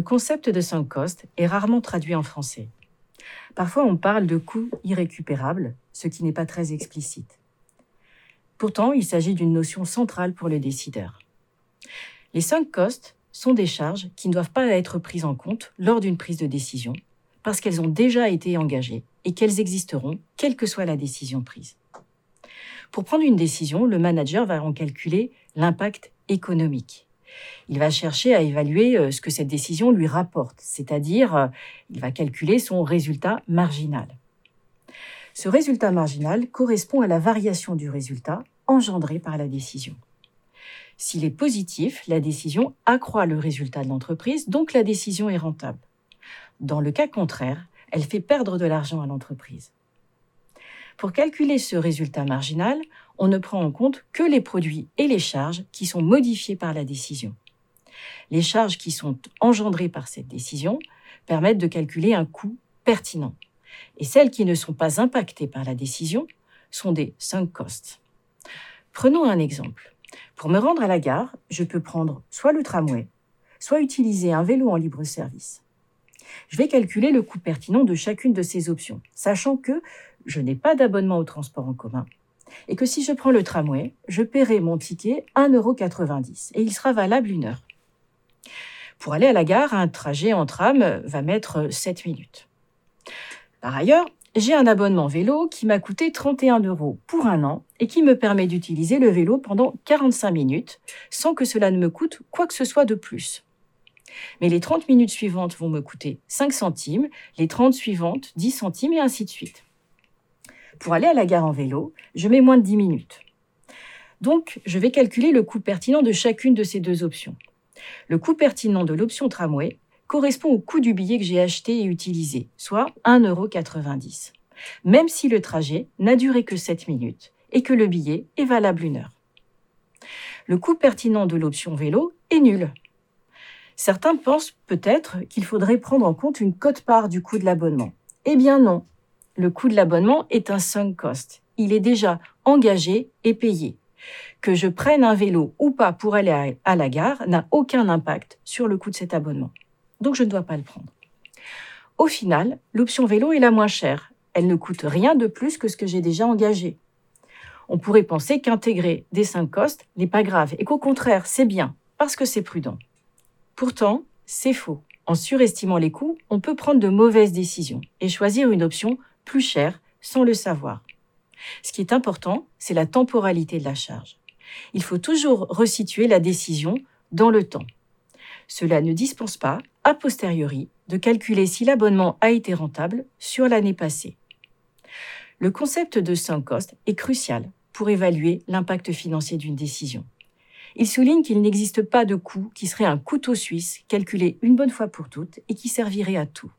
Le concept de sunk cost est rarement traduit en français. Parfois, on parle de coûts irrécupérables, ce qui n'est pas très explicite. Pourtant, il s'agit d'une notion centrale pour le décideur. Les sunk costs sont des charges qui ne doivent pas être prises en compte lors d'une prise de décision, parce qu'elles ont déjà été engagées et qu'elles existeront quelle que soit la décision prise. Pour prendre une décision, le manager va en calculer l'impact économique. Il va chercher à évaluer euh, ce que cette décision lui rapporte, c'est-à-dire euh, il va calculer son résultat marginal. Ce résultat marginal correspond à la variation du résultat engendré par la décision. S'il est positif, la décision accroît le résultat de l'entreprise, donc la décision est rentable. Dans le cas contraire, elle fait perdre de l'argent à l'entreprise. Pour calculer ce résultat marginal, on ne prend en compte que les produits et les charges qui sont modifiés par la décision. Les charges qui sont engendrées par cette décision permettent de calculer un coût pertinent. Et celles qui ne sont pas impactées par la décision sont des sunk costs. Prenons un exemple. Pour me rendre à la gare, je peux prendre soit le tramway, soit utiliser un vélo en libre service. Je vais calculer le coût pertinent de chacune de ces options, sachant que je n'ai pas d'abonnement au transport en commun et que si je prends le tramway, je paierai mon ticket 1,90€ et il sera valable une heure. Pour aller à la gare, un trajet en tram va mettre 7 minutes. Par ailleurs, j'ai un abonnement vélo qui m'a coûté 31 euros pour un an et qui me permet d'utiliser le vélo pendant 45 minutes sans que cela ne me coûte quoi que ce soit de plus. Mais les 30 minutes suivantes vont me coûter 5 centimes, les 30 suivantes 10 centimes et ainsi de suite. Pour aller à la gare en vélo, je mets moins de 10 minutes. Donc, je vais calculer le coût pertinent de chacune de ces deux options. Le coût pertinent de l'option tramway correspond au coût du billet que j'ai acheté et utilisé, soit 1,90€, même si le trajet n'a duré que 7 minutes et que le billet est valable une heure. Le coût pertinent de l'option vélo est nul. Certains pensent peut-être qu'il faudrait prendre en compte une cote-part du coût de l'abonnement. Eh bien non, le coût de l'abonnement est un sunk cost. Il est déjà engagé et payé. Que je prenne un vélo ou pas pour aller à la gare n'a aucun impact sur le coût de cet abonnement. Donc je ne dois pas le prendre. Au final, l'option vélo est la moins chère. Elle ne coûte rien de plus que ce que j'ai déjà engagé. On pourrait penser qu'intégrer des sunk costs n'est pas grave et qu'au contraire, c'est bien parce que c'est prudent. Pourtant, c'est faux. En surestimant les coûts, on peut prendre de mauvaises décisions et choisir une option plus cher sans le savoir. Ce qui est important, c'est la temporalité de la charge. Il faut toujours resituer la décision dans le temps. Cela ne dispense pas, a posteriori, de calculer si l'abonnement a été rentable sur l'année passée. Le concept de sunk cost est crucial pour évaluer l'impact financier d'une décision. Il souligne qu'il n'existe pas de coût qui serait un couteau suisse calculé une bonne fois pour toutes et qui servirait à tout.